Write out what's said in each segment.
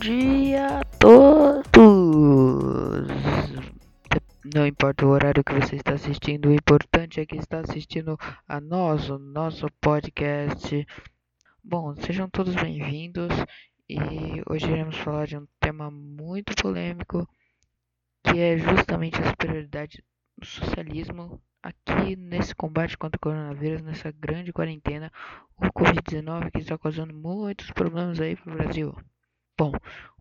Dia a todos! Não importa o horário que você está assistindo, o importante é que está assistindo a nós, o nosso podcast. Bom, sejam todos bem-vindos e hoje iremos falar de um tema muito polêmico que é justamente a superioridade do socialismo aqui nesse combate contra o coronavírus, nessa grande quarentena, o Covid-19 que está causando muitos problemas aí para o Brasil. Bom,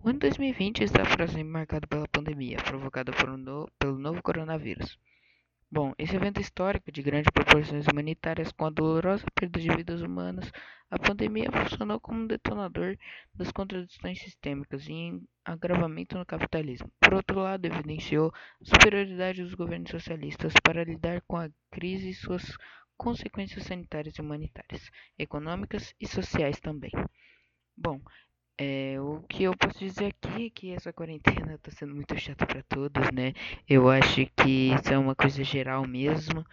o ano 2020 está marcado pela pandemia provocada no, pelo novo coronavírus. Bom, esse evento histórico de grandes proporções humanitárias com a dolorosa perda de vidas humanas, a pandemia funcionou como um detonador das contradições sistêmicas e agravamento no capitalismo. Por outro lado, evidenciou a superioridade dos governos socialistas para lidar com a crise e suas consequências sanitárias e humanitárias, econômicas e sociais também. Bom, é, o que eu posso dizer aqui é que essa quarentena está sendo muito chata para todos, né? Eu acho que isso é uma coisa geral mesmo.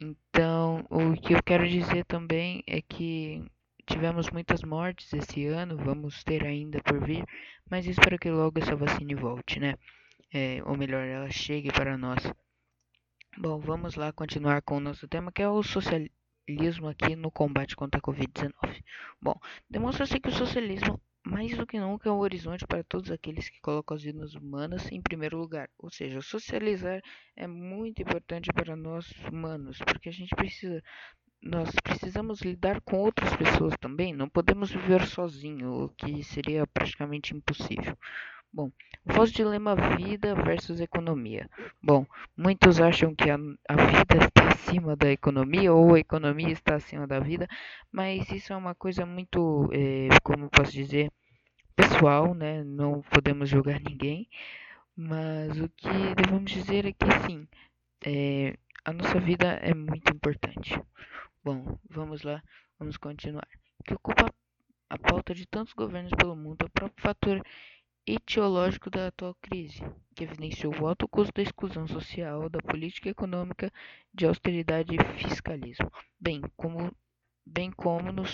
Então, o que eu quero dizer também é que tivemos muitas mortes esse ano, vamos ter ainda por vir, mas espero que logo essa vacina volte, né? É, ou melhor, ela chegue para nós. Bom, vamos lá continuar com o nosso tema que é o socialismo aqui no combate contra a Covid-19. Bom, demonstra-se que o socialismo mais do que nunca é um horizonte para todos aqueles que colocam as vidas humanas em primeiro lugar. Ou seja, socializar é muito importante para nós humanos, porque a gente precisa nós precisamos lidar com outras pessoas também, não podemos viver sozinho, o que seria praticamente impossível. Bom, o falso dilema vida versus economia. Bom, muitos acham que a, a, vida está acima da economia ou a economia está acima da vida, mas isso é uma coisa muito, é, posso dizer, pessoal, né? Não podemos julgar ninguém, mas o que devemos dizer é que sim, é, a nossa vida é muito importante. Bom, vamos lá, vamos continuar. O que ocupa a pauta de tantos governos pelo mundo é o próprio fator etiológico da atual crise, que evidenciou o alto custo da exclusão social, da política econômica de austeridade e fiscalismo, bem como, bem como no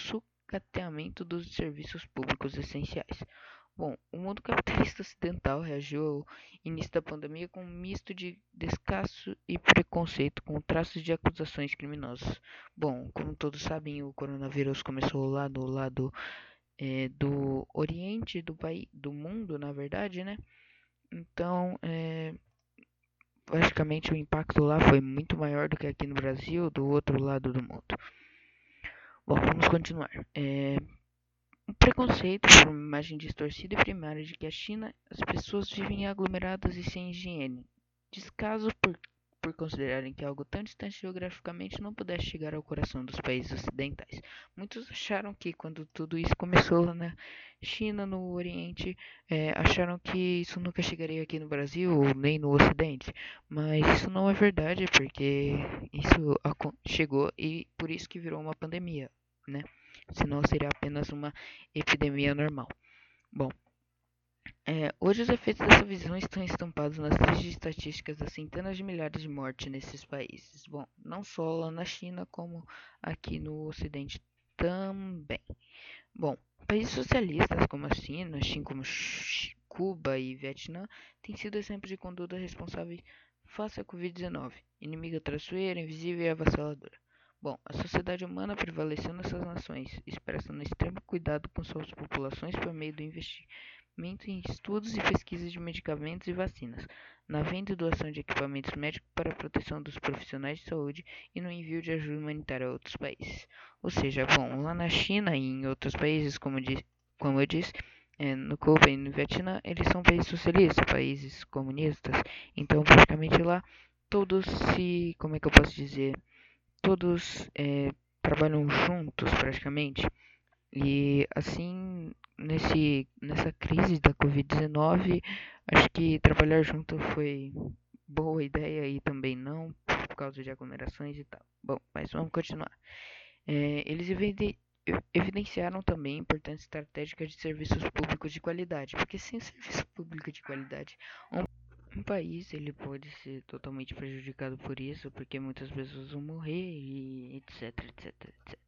sucateamento dos serviços públicos essenciais. Bom, o mundo capitalista ocidental reagiu ao início da pandemia com um misto de descaso e preconceito, com traços de acusações criminosas. Bom, como todos sabem, o coronavírus começou lá do lado é, do Oriente do país, do mundo, na verdade, né? Então, é, praticamente o impacto lá foi muito maior do que aqui no Brasil, do outro lado do mundo. Bom, vamos continuar. É, um preconceito por uma imagem distorcida e primária de que a China as pessoas vivem aglomeradas e sem higiene. Descaso por, por considerarem que algo tão distante geograficamente não pudesse chegar ao coração dos países ocidentais. Muitos acharam que, quando tudo isso começou lá na China, no Oriente, é, acharam que isso nunca chegaria aqui no Brasil nem no Ocidente. Mas isso não é verdade, porque isso chegou e por isso que virou uma pandemia, né? senão seria apenas uma epidemia normal. Bom, é, hoje os efeitos dessa visão estão estampados nas tristes estatísticas das centenas de milhares de mortes nesses países. Bom, não só lá na China, como aqui no Ocidente também. Bom, países socialistas como a China, assim como Cuba e Vietnã, têm sido exemplos de conduta responsável face à Covid-19, inimiga traiçoeira, invisível e avassaladora. Bom, a sociedade humana prevaleceu nessas nações, expressando extremo cuidado com suas populações por meio do investimento em estudos e pesquisas de medicamentos e vacinas, na venda e doação de equipamentos médicos para a proteção dos profissionais de saúde e no envio de ajuda humanitária a outros países. Ou seja, bom, lá na China e em outros países, como, como eu disse, é, no Cuba e no Vietnã, eles são países socialistas, países comunistas, então praticamente lá todos se, como é que eu posso dizer, todos é, trabalham juntos praticamente. E assim, nesse, nessa crise da Covid-19, acho que trabalhar junto foi boa ideia e também não, por causa de aglomerações e tal. Bom, mas vamos continuar. É, eles evidenciaram também a importância estratégica de serviços públicos de qualidade, porque sem serviço público de qualidade, um um país ele pode ser totalmente prejudicado por isso, porque muitas pessoas vão morrer e etc, etc, etc.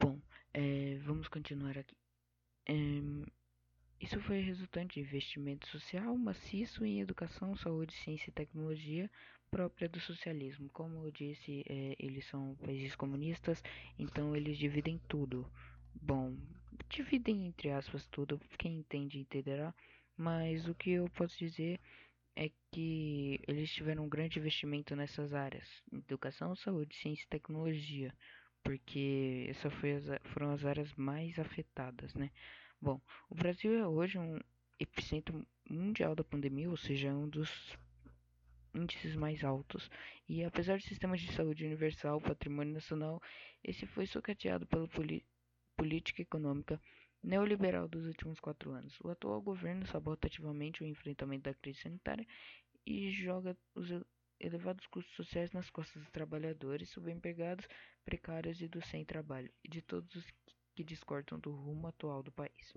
Bom, é, vamos continuar aqui. É, Isso foi resultante de investimento social maciço em educação, saúde, ciência e tecnologia própria do socialismo. Como eu disse, é, eles são países comunistas, então eles dividem tudo. Bom, dividem entre aspas tudo, quem entende entenderá, mas o que eu posso dizer é que eles tiveram um grande investimento nessas áreas: educação, saúde, ciência e tecnologia, porque essas foram as áreas mais afetadas, né? Bom, o Brasil é hoje um epicentro mundial da pandemia, ou seja, é um dos índices mais altos. E apesar do sistema de saúde universal, patrimônio nacional, esse foi socateado pela política econômica neoliberal dos últimos quatro anos. O atual governo sabota ativamente o enfrentamento da crise sanitária e joga os elevados custos sociais nas costas dos trabalhadores, subempregados, precários e do sem trabalho, e de todos os que discordam do rumo atual do país.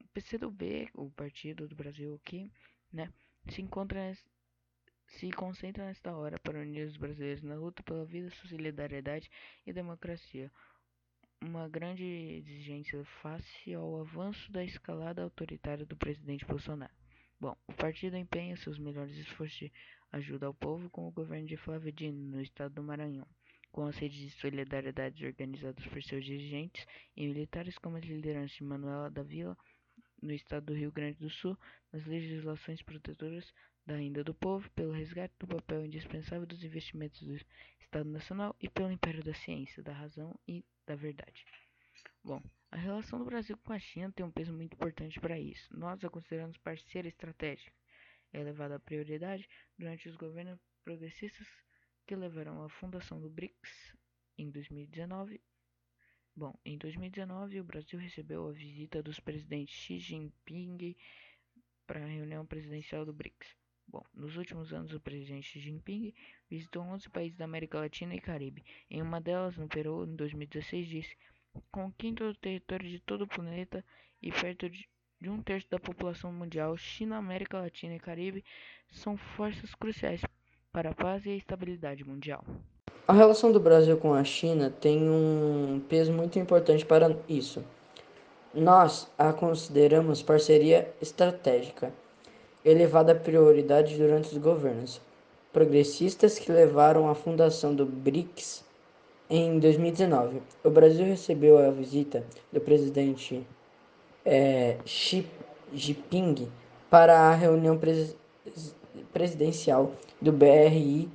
O PCdoB, o Partido do Brasil aqui, né, se encontra se concentra nesta hora para unir os brasileiros na luta pela vida, solidariedade e democracia. Uma grande exigência face ao avanço da escalada autoritária do presidente Bolsonaro. Bom, o partido empenha seus melhores esforços de ajuda ao povo com o governo de Flávio Dino no estado do Maranhão com as redes de solidariedade organizadas por seus dirigentes e militares, como as lideranças de Manuela da Vila, no estado do Rio Grande do Sul, nas legislações protetoras da renda do povo, pelo resgate do papel indispensável dos investimentos do Estado Nacional e pelo império da ciência, da razão e da verdade. Bom, a relação do Brasil com a China tem um peso muito importante para isso. Nós a consideramos parceira estratégica. É elevada a prioridade durante os governos progressistas que levaram à fundação do BRICS em 2019. Bom, em 2019 o Brasil recebeu a visita dos presidentes Xi Jinping para a reunião presidencial do BRICS. Bom, nos últimos anos o presidente Xi Jinping visitou 11 países da América Latina e Caribe. Em uma delas, no Peru, em 2016, disse: com o quinto do território de todo o planeta e perto de, de um terço da população mundial, China, América Latina e Caribe são forças cruciais para a paz e a estabilidade mundial. A relação do Brasil com a China tem um peso muito importante para isso. Nós a consideramos parceria estratégica, elevada prioridade durante os governos progressistas que levaram à fundação do BRICS em 2019. O Brasil recebeu a visita do presidente é, Xi Jinping para a reunião presidencial presidencial do BRI-CS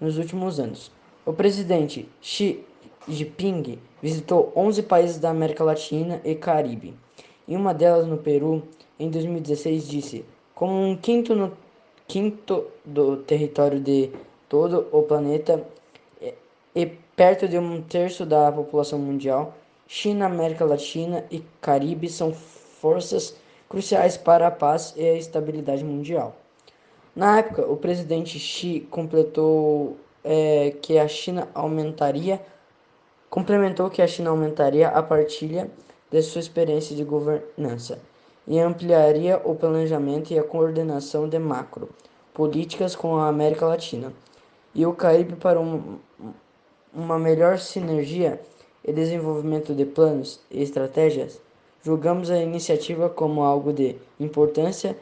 nos últimos anos. O presidente Xi Jinping visitou 11 países da América Latina e Caribe. Em uma delas, no Peru, em 2016, disse: como um quinto, no, quinto do território de todo o planeta e perto de um terço da população mundial, China, América Latina e Caribe são forças cruciais para a paz e a estabilidade mundial. Na época, o presidente Xi completou é, que a China aumentaria, complementou que a China aumentaria a partilha de sua experiência de governança e ampliaria o planejamento e a coordenação de macro políticas com a América Latina e o Caribe para um, uma melhor sinergia e desenvolvimento de planos e estratégias julgamos a iniciativa como algo de importância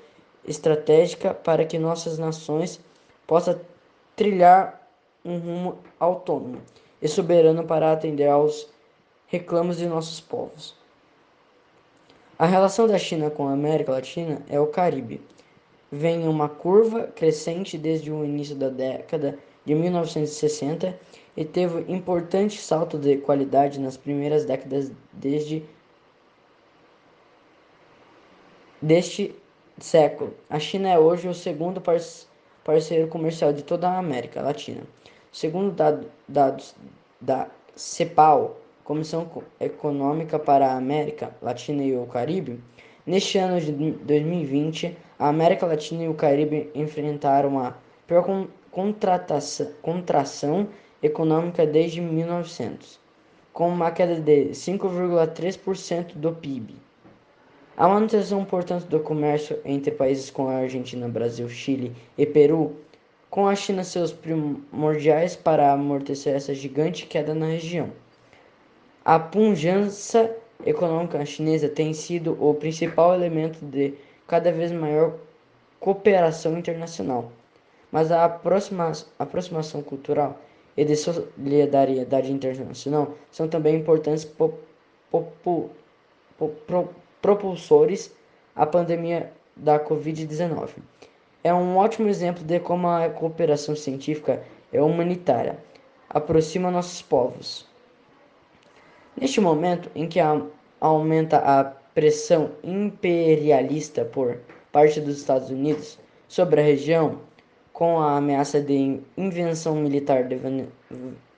estratégica para que nossas nações possam trilhar um rumo autônomo e soberano para atender aos reclamos de nossos povos. A relação da China com a América Latina é o Caribe. Vem uma curva crescente desde o início da década de 1960 e teve importante salto de qualidade nas primeiras décadas desde deste século. A China é hoje o segundo parceiro comercial de toda a América Latina. Segundo dados da CEPAL, Comissão Econômica para a América Latina e o Caribe, neste ano de 2020, a América Latina e o Caribe enfrentaram a pior contração econômica desde 1900, com uma queda de 5,3% do PIB. A manutenção, portanto, do comércio entre países como a Argentina, Brasil, Chile e Peru, com a China seus primordiais para amortecer essa gigante queda na região. A pujança econômica chinesa tem sido o principal elemento de cada vez maior cooperação internacional. Mas a aproximação cultural e de solidariedade internacional são também importantes propulsores à pandemia da Covid-19. É um ótimo exemplo de como a cooperação científica e humanitária aproxima nossos povos. Neste momento em que aumenta a pressão imperialista por parte dos Estados Unidos sobre a região, com a ameaça de invenção militar de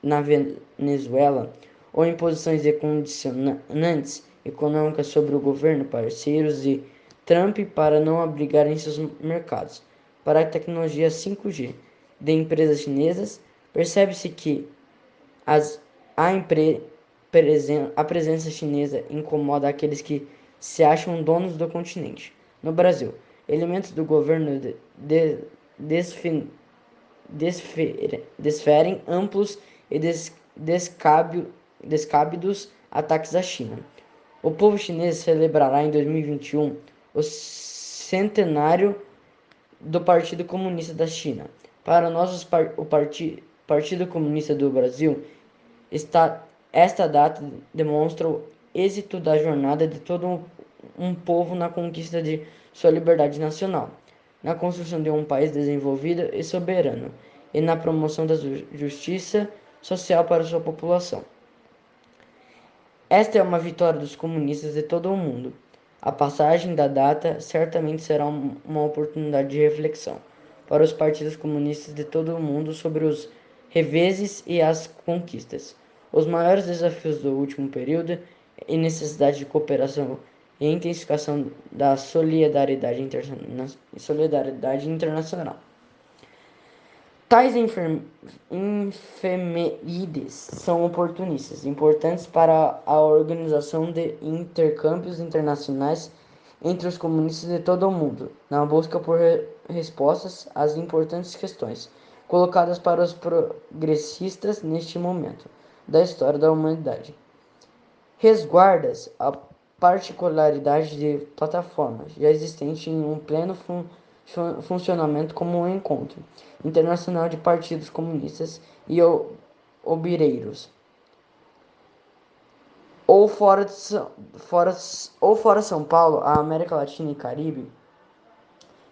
na Venezuela ou imposições de condicionantes econômicas sobre o governo, parceiros de Trump para não abrigarem seus mercados para a tecnologia 5G de empresas chinesas, percebe-se que as, a, empre, presen, a presença chinesa incomoda aqueles que se acham donos do continente. No Brasil, elementos do governo de, de, desfin, desfer, desferem amplos e des, descábio, descábidos ataques à China. O povo chinês celebrará em 2021 o centenário do Partido Comunista da China. Para nós, o Parti Partido Comunista do Brasil, está, esta data demonstra o êxito da jornada de todo um, um povo na conquista de sua liberdade nacional, na construção de um país desenvolvido e soberano e na promoção da justiça social para sua população. Esta é uma vitória dos comunistas de todo o mundo. A passagem da data certamente será uma oportunidade de reflexão para os partidos comunistas de todo o mundo sobre os reveses e as conquistas. Os maiores desafios do último período e necessidade de cooperação e intensificação da solidariedade, interna solidariedade internacional. Tais efemérides são oportunistas, importantes para a organização de intercâmbios internacionais entre os comunistas de todo o mundo, na busca por re respostas às importantes questões colocadas para os progressistas neste momento da história da humanidade. Resguardas a particularidade de plataformas já existente em um pleno funcionamento funcionamento como um encontro internacional de partidos comunistas e obreiros. Ou fora, de, fora, ou fora São Paulo, a América Latina e Caribe,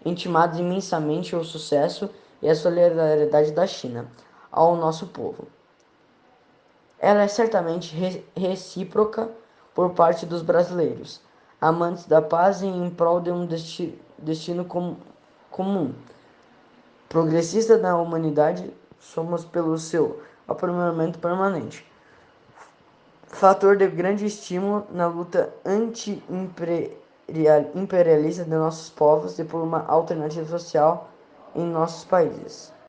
intimados imensamente o sucesso e a solidariedade da China ao nosso povo. Ela é certamente recíproca por parte dos brasileiros, amantes da paz e em prol de um desti destino comum comum. Progressista da humanidade, somos pelo seu aprimoramento permanente. Fator de grande estímulo na luta anti-imperialista de nossos povos e por uma alternativa social em nossos países.